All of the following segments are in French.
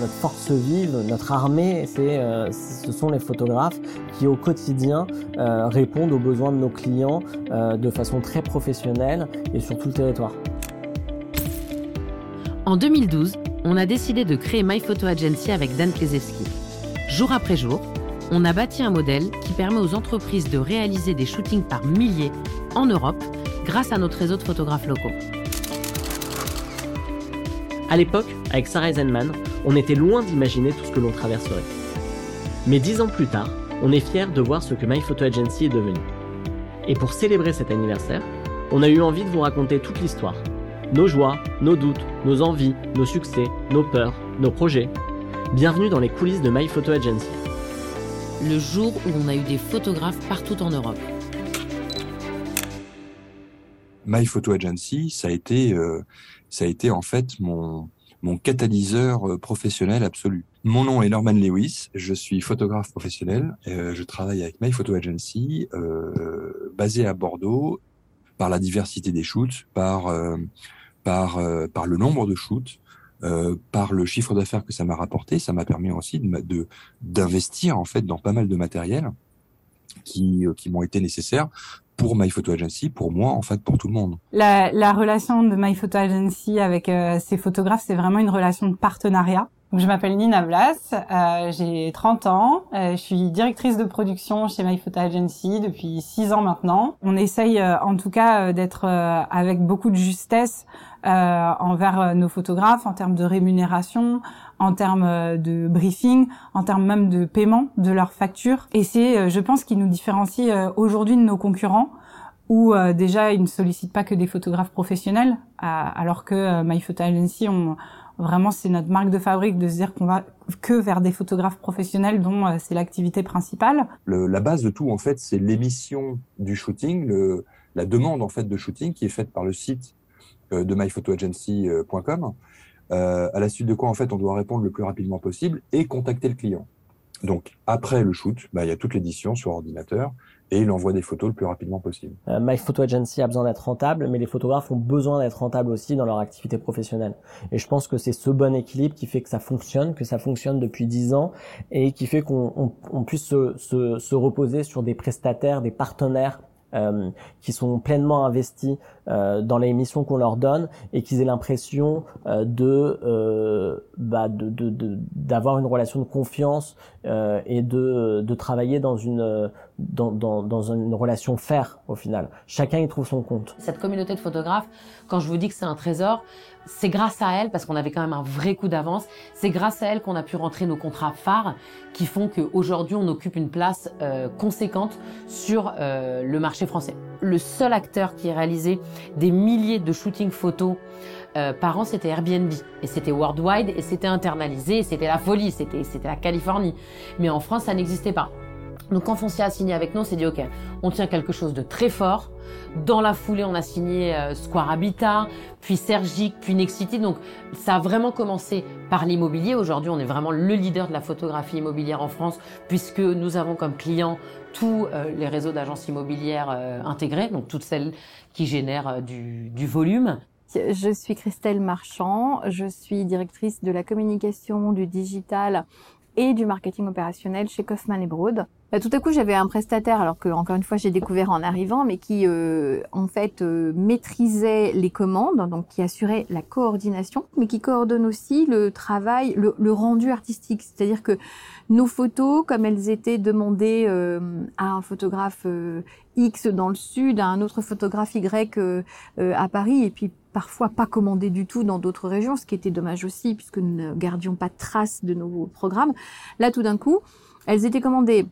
notre force vive, notre armée, c'est, ce sont les photographes qui au quotidien répondent aux besoins de nos clients de façon très professionnelle et sur tout le territoire. En 2012, on a décidé de créer My Photo Agency avec Dan Klezewski. Jour après jour, on a bâti un modèle qui permet aux entreprises de réaliser des shootings par milliers en Europe grâce à notre réseau de photographes locaux. À l'époque, avec Sarah Eisenman, on était loin d'imaginer tout ce que l'on traverserait. Mais dix ans plus tard, on est fiers de voir ce que My Photo Agency est devenu. Et pour célébrer cet anniversaire, on a eu envie de vous raconter toute l'histoire. Nos joies, nos doutes, nos envies, nos succès, nos peurs, nos projets. Bienvenue dans les coulisses de My Photo Agency. Le jour où on a eu des photographes partout en Europe. My Photo Agency, ça a été, euh, ça a été en fait mon, mon catalyseur euh, professionnel absolu. Mon nom est Norman Lewis, je suis photographe professionnel, euh, je travaille avec My Photo Agency, euh, basé à Bordeaux, par la diversité des shoots, par par par le nombre de shoots, par le chiffre d'affaires que ça m'a rapporté, ça m'a permis aussi de d'investir en fait dans pas mal de matériel qui qui m'ont été nécessaires pour My Photo Agency, pour moi, en fait, pour tout le monde. La, la relation de My Photo Agency avec euh, ses photographes, c'est vraiment une relation de partenariat. Donc, je m'appelle Nina Blas, euh, j'ai 30 ans, euh, je suis directrice de production chez My Photo Agency depuis 6 ans maintenant. On essaye euh, en tout cas d'être avec beaucoup de justesse envers nos photographes en termes de rémunération, en termes de briefing, en termes même de paiement de leurs factures. Et c'est, je pense, qui nous différencie aujourd'hui de nos concurrents où déjà ils ne sollicitent pas que des photographes professionnels, alors que My Photo Agency, on, Vraiment, c'est notre marque de fabrique de se dire qu'on va que vers des photographes professionnels dont euh, c'est l'activité principale. Le, la base de tout, en fait, c'est l'émission du shooting, la demande en fait de shooting qui est faite par le site euh, de myphotoagency.com. Euh, à la suite de quoi, en fait, on doit répondre le plus rapidement possible et contacter le client. Donc, après le shoot, bah, il y a toute l'édition sur ordinateur et il envoie des photos le plus rapidement possible. Euh, My Photo Agency a besoin d'être rentable, mais les photographes ont besoin d'être rentables aussi dans leur activité professionnelle. Et je pense que c'est ce bon équilibre qui fait que ça fonctionne, que ça fonctionne depuis dix ans, et qui fait qu'on puisse se, se, se reposer sur des prestataires, des partenaires euh, qui sont pleinement investis dans les missions qu'on leur donne et qu'ils aient l'impression euh, de, euh, bah, de, d'avoir une relation de confiance euh, et de, de travailler dans une dans, dans, dans une relation faire au final. Chacun y trouve son compte. Cette communauté de photographes, quand je vous dis que c'est un trésor, c'est grâce à elle, parce qu'on avait quand même un vrai coup d'avance, c'est grâce à elle qu'on a pu rentrer nos contrats phares qui font qu'aujourd'hui on occupe une place euh, conséquente sur euh, le marché français. Le seul acteur qui a réalisé des milliers de shootings photos euh, par an, c'était Airbnb. Et c'était worldwide, et c'était internalisé, c'était la folie, c'était la Californie. Mais en France, ça n'existait pas. Donc quand Foncia a signé avec nous, on s'est dit ok, on tient quelque chose de très fort. Dans la foulée, on a signé euh, Square Habitat, puis Sergic, puis Nexity. Donc ça a vraiment commencé par l'immobilier. Aujourd'hui, on est vraiment le leader de la photographie immobilière en France, puisque nous avons comme clients tous euh, les réseaux d'agences immobilières euh, intégrés, donc toutes celles qui génèrent du, volume. Je suis Christelle Marchand, je suis directrice de la communication, du digital et du marketing opérationnel chez Kaufman Broad. Bah, tout à coup, j'avais un prestataire, alors que encore une fois, j'ai découvert en arrivant, mais qui euh, en fait euh, maîtrisait les commandes, donc qui assurait la coordination, mais qui coordonne aussi le travail, le, rendu artistique. C'est-à-dire que nos photos, comme elles étaient demandées euh, à un photographe X dans le sud, à un autre photographe Y à Paris, et puis parfois pas commandées du tout dans d'autres régions, ce qui était dommage aussi puisque nous ne gardions pas de traces de nos programmes. Là, tout d'un coup, elles étaient commandées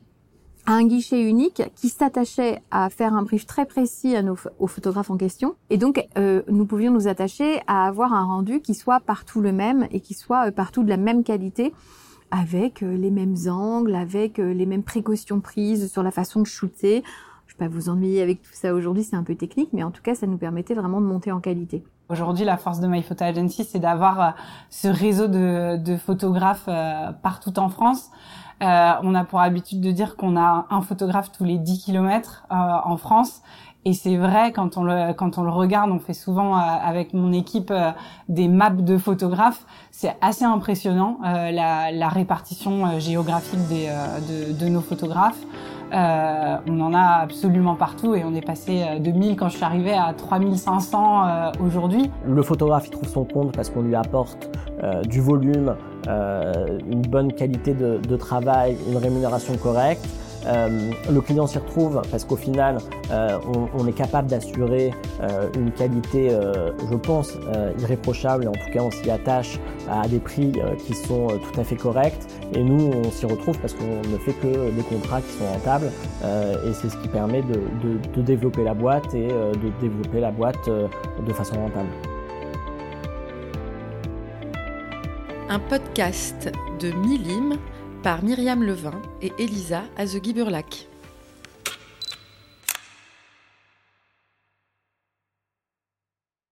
à un guichet unique qui s'attachait à faire un brief très précis à nos, aux photographes en question. Et donc, euh, nous pouvions nous attacher à avoir un rendu qui soit partout le même et qui soit euh, partout de la même qualité avec euh, les mêmes angles, avec les mêmes précautions prises sur la façon de shooter. Je vais pas vous ennuyer avec tout ça aujourd'hui, c'est un peu technique, mais en tout cas, ça nous permettait vraiment de monter en qualité. Aujourd'hui, la force de My Photo Agency, c'est d'avoir ce réseau de photographes partout en France. Euh, on a pour habitude de dire qu'on a un photographe tous les 10 kilomètres euh, en France Et c'est vrai quand on le quand on le regarde, on fait souvent avec mon équipe des maps de photographes. C'est assez impressionnant la, répartition géographique de, nos photographes. Euh, on en a absolument partout et on est passé de 1000 quand je suis arrivée à 3500 euh, aujourd'hui. Le photographe il trouve son compte parce qu'on lui apporte euh, du volume, une bonne qualité de travail, une rémunération correcte. Euh, le client s'y retrouve parce qu'au final, euh, on, est capable d'assurer euh, une qualité, je pense, irréprochable. En tout cas, on s'y attache à des prix qui sont tout à fait corrects. Et nous, on s'y retrouve parce qu'on ne fait que des contrats qui sont rentables. et c'est ce qui permet de, développer la boîte et de développer la boîte de façon rentable. Un podcast de Milim par Myriam Levin et Elisa Azegui-Burlac.